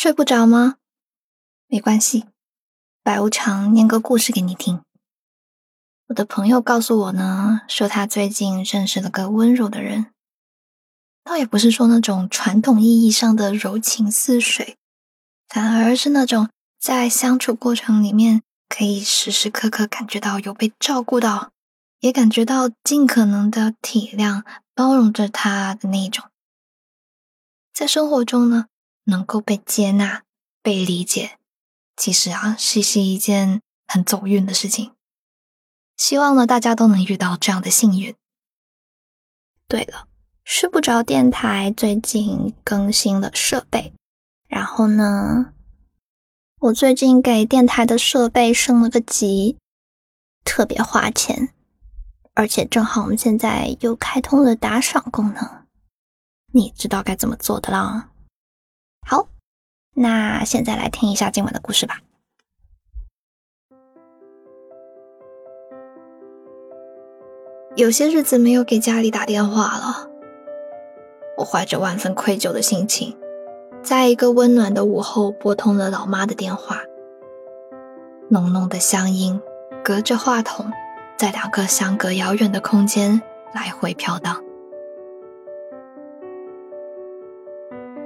睡不着吗？没关系，白无常念个故事给你听。我的朋友告诉我呢，说他最近认识了个温柔的人，倒也不是说那种传统意义上的柔情似水，反而是那种在相处过程里面可以时时刻刻感觉到有被照顾到，也感觉到尽可能的体谅包容着他的那种。在生活中呢。能够被接纳、被理解，其实啊，是是一件很走运的事情。希望呢，大家都能遇到这样的幸运。对了，睡不着电台最近更新了设备，然后呢，我最近给电台的设备升了个级，特别花钱，而且正好我们现在又开通了打赏功能，你知道该怎么做的啦。好，那现在来听一下今晚的故事吧。有些日子没有给家里打电话了，我怀着万分愧疚的心情，在一个温暖的午后拨通了老妈的电话。浓浓的乡音隔着话筒，在两个相隔遥远的空间来回飘荡。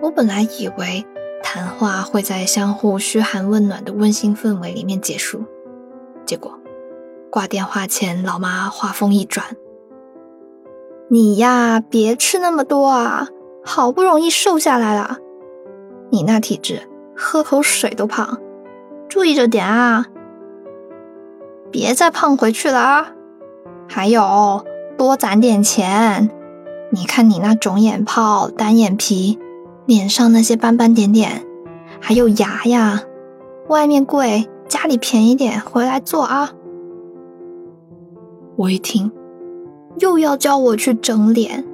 我本来以为谈话会在相互嘘寒问暖的温馨氛围里面结束，结果挂电话前，老妈话锋一转：“你呀，别吃那么多啊，好不容易瘦下来了，你那体质，喝口水都胖，注意着点啊，别再胖回去了啊！还有，多攒点钱，你看你那肿眼泡、单眼皮。”脸上那些斑斑点点，还有牙呀，外面贵，家里便宜点，回来做啊！我一听，又要叫我去整脸，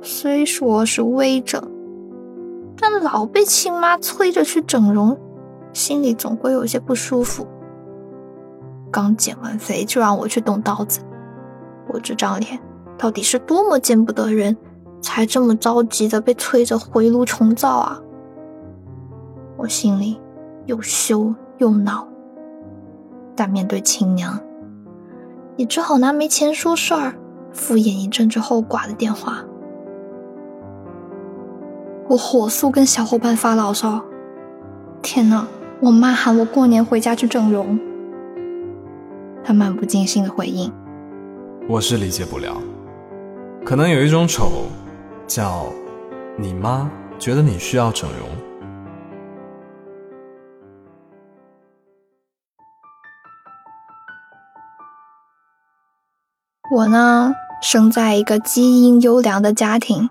虽说是微整，但老被亲妈催着去整容，心里总归有些不舒服。刚减完肥就让我去动刀子，我这张脸到底是多么见不得人！才这么着急的被催着回炉重造啊！我心里又羞又恼，但面对亲娘，也只好拿没钱说事儿，敷衍一阵之后挂了电话。我火速跟小伙伴发牢骚：“天呐，我妈喊我过年回家去整容。”他漫不经心的回应：“我是理解不了，可能有一种丑。”叫你妈觉得你需要整容。我呢，生在一个基因优良的家庭，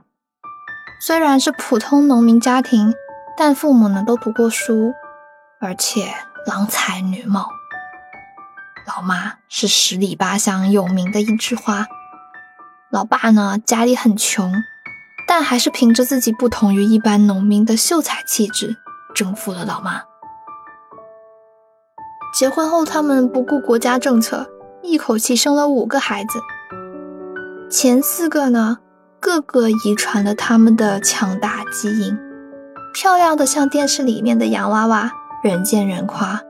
虽然是普通农民家庭，但父母呢都读过书，而且郎才女貌。老妈是十里八乡有名的一枝花，老爸呢家里很穷。但还是凭着自己不同于一般农民的秀才气质，征服了老妈。结婚后，他们不顾国家政策，一口气生了五个孩子。前四个呢，个个遗传了他们的强大基因，漂亮的像电视里面的洋娃娃，人见人夸。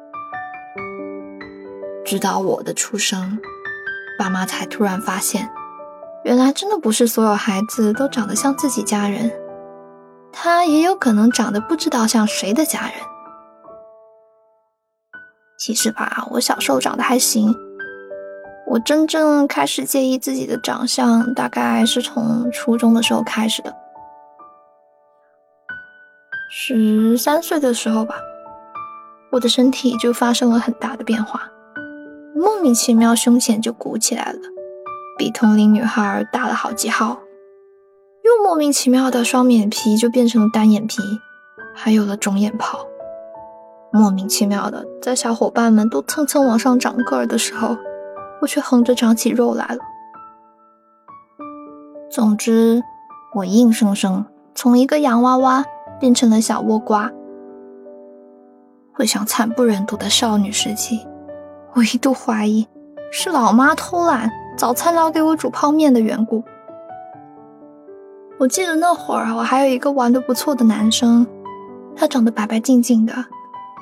直到我的出生，爸妈才突然发现。原来真的不是所有孩子都长得像自己家人，他也有可能长得不知道像谁的家人。其实吧，我小时候长得还行，我真正开始介意自己的长相，大概是从初中的时候开始的。十三岁的时候吧，我的身体就发生了很大的变化，莫名其妙胸前就鼓起来了。比同龄女孩大了好几号，又莫名其妙的双眼皮就变成了单眼皮，还有了肿眼泡。莫名其妙的，在小伙伴们都蹭蹭往上长个儿的时候，我却横着长起肉来了。总之，我硬生生从一个洋娃娃变成了小倭瓜。回想惨不忍睹的少女时期，我一度怀疑是老妈偷懒。早餐老给我煮泡面的缘故。我记得那会儿我还有一个玩的不错的男生，他长得白白净净的，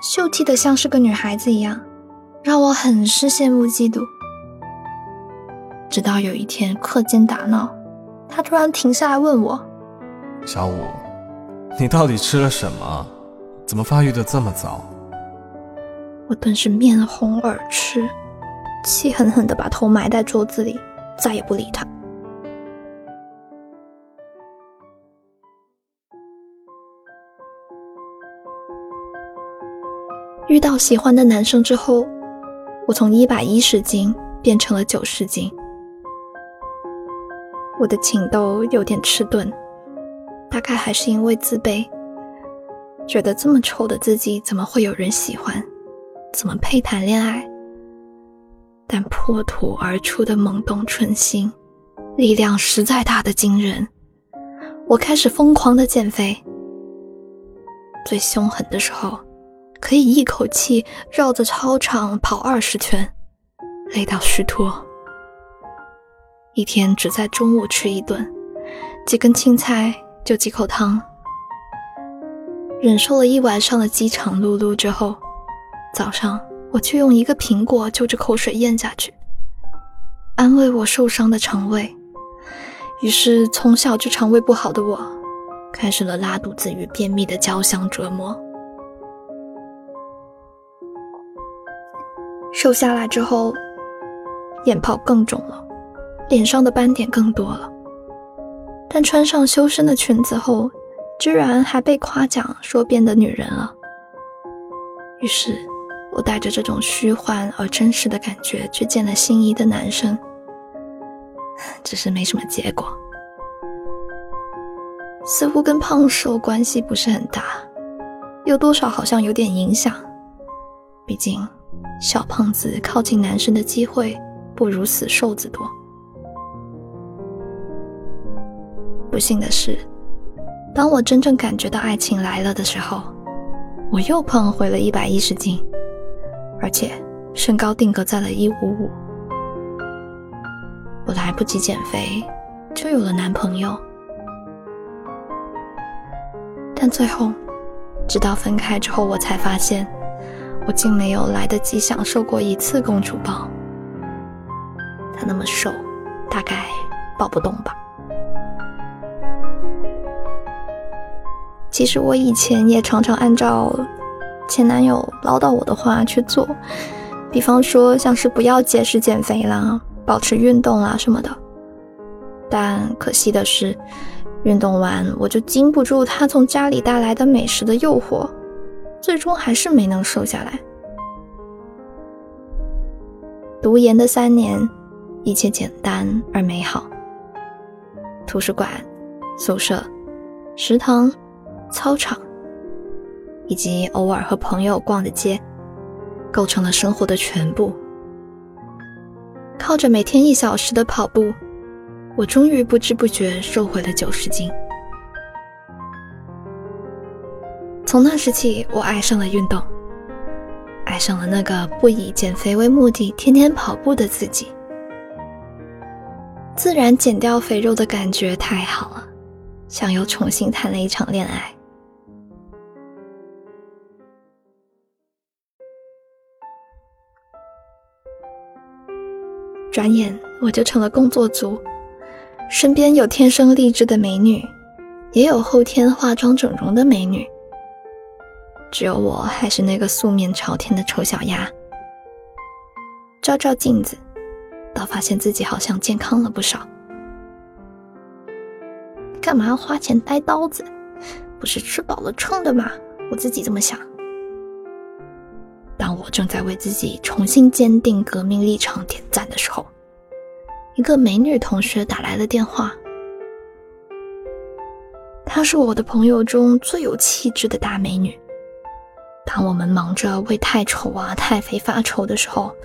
秀气的像是个女孩子一样，让我很是羡慕嫉妒。直到有一天课间打闹，他突然停下来问我：“小五，你到底吃了什么？怎么发育的这么早？”我顿时面红耳赤，气狠狠地把头埋在桌子里，再也不理他。遇到喜欢的男生之后，我从一百一十斤变成了九十斤。我的情窦有点迟钝，大概还是因为自卑，觉得这么丑的自己怎么会有人喜欢？怎么配谈恋爱？但破土而出的萌动春心，力量实在大的惊人。我开始疯狂的减肥，最凶狠的时候，可以一口气绕着操场跑二十圈，累到虚脱。一天只在中午吃一顿，几根青菜就几口汤。忍受了一晚上的饥肠辘辘之后。早上，我却用一个苹果就着口水咽下去，安慰我受伤的肠胃。于是，从小就肠胃不好的我，开始了拉肚子与便秘的交相折磨。瘦下来之后，眼泡更肿了，脸上的斑点更多了。但穿上修身的裙子后，居然还被夸奖说变得女人了。于是。我带着这种虚幻而真实的感觉去见了心仪的男生，只是没什么结果，似乎跟胖瘦关系不是很大，有多少好像有点影响。毕竟，小胖子靠近男生的机会不如死瘦子多。不幸的是，当我真正感觉到爱情来了的时候，我又胖回了一百一十斤。而且身高定格在了一五五，我来不及减肥，就有了男朋友。但最后，直到分开之后，我才发现，我竟没有来得及享受过一次公主抱。他那么瘦，大概抱不动吧。其实我以前也常常按照。前男友唠叨我的话去做，比方说像是不要节食减肥啦，保持运动啦什么的。但可惜的是，运动完我就经不住他从家里带来的美食的诱惑，最终还是没能瘦下来。读研的三年，一切简单而美好。图书馆、宿舍、食堂、操场。以及偶尔和朋友逛的街，构成了生活的全部。靠着每天一小时的跑步，我终于不知不觉瘦回了九十斤。从那时起，我爱上了运动，爱上了那个不以减肥为目的、天天跑步的自己。自然减掉肥肉的感觉太好了，像又重新谈了一场恋爱。转眼我就成了工作族，身边有天生丽质的美女，也有后天化妆整容的美女，只有我还是那个素面朝天的丑小鸭。照照镜子，倒发现自己好像健康了不少。干嘛要花钱带刀子？不是吃饱了撑的吗？我自己这么想。我正在为自己重新坚定革命立场点赞的时候，一个美女同学打来了电话。她是我的朋友中最有气质的大美女。当我们忙着为太丑啊、太肥发愁的时候，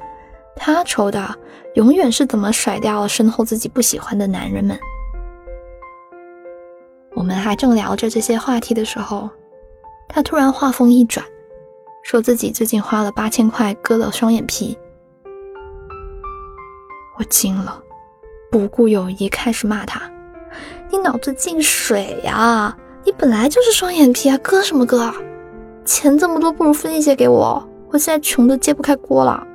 她愁的永远是怎么甩掉身后自己不喜欢的男人们。我们还正聊着这些话题的时候，她突然话锋一转。说自己最近花了八千块割了双眼皮，我惊了，不顾友谊开始骂他：“你脑子进水呀！你本来就是双眼皮啊，割什么割？钱这么多，不如分一些给我，我现在穷的揭不开锅了。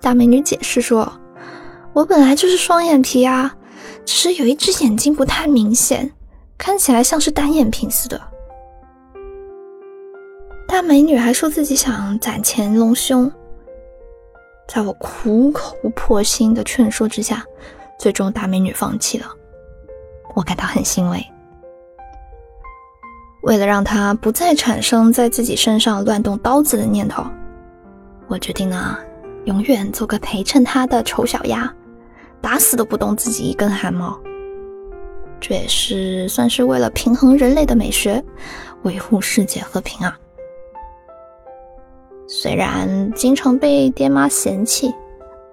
大美女解释说：“我本来就是双眼皮啊，只是有一只眼睛不太明显，看起来像是单眼皮似的。”大美女还说自己想攒钱隆胸，在我苦口婆心的劝说之下，最终大美女放弃了。我感到很欣慰。为了让她不再产生在自己身上乱动刀子的念头，我决定呢，永远做个陪衬她的丑小鸭，打死都不动自己一根汗毛。这也是算是为了平衡人类的美学，维护世界和平啊。虽然经常被爹妈嫌弃，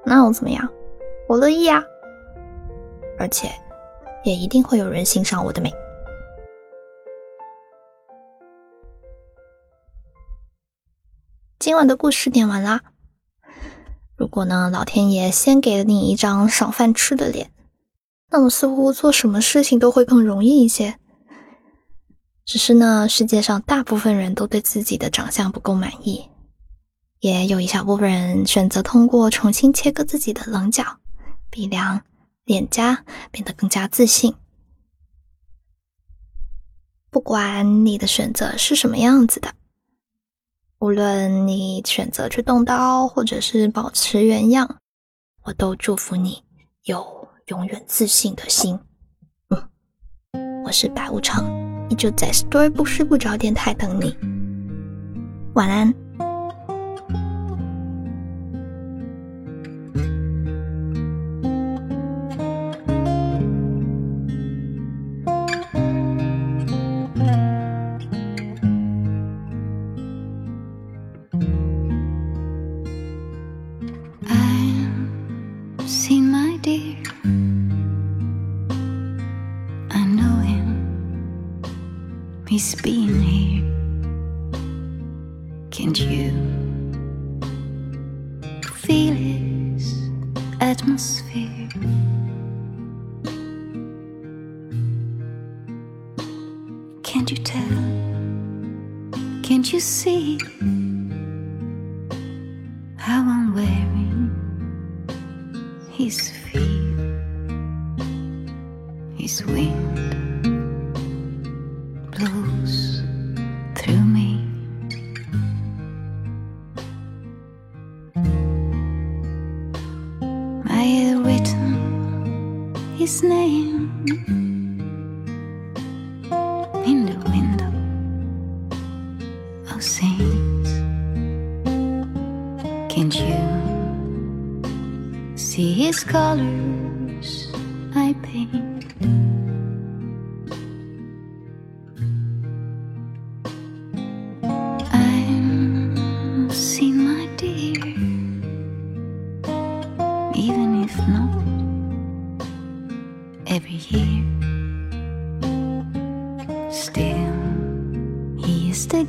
那又怎么样？我乐意啊，而且。也一定会有人欣赏我的美。今晚的故事点完啦。如果呢，老天爷先给了你一张赏饭吃的脸，那么似乎做什么事情都会更容易一些。只是呢，世界上大部分人都对自己的长相不够满意，也有一小部分人选择通过重新切割自己的棱角、鼻梁。脸颊变得更加自信。不管你的选择是什么样子的，无论你选择去动刀，或者是保持原样，我都祝福你有永远自信的心。嗯，我是白无常，依旧在 Story 不睡不着电台等你。晚安。He's been here. Can't you feel his atmosphere? Can't you tell? Can't you see how I'm wearing his feet, his wind? His name. In the window. Of oh, saints. Can't you see his colors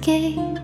gate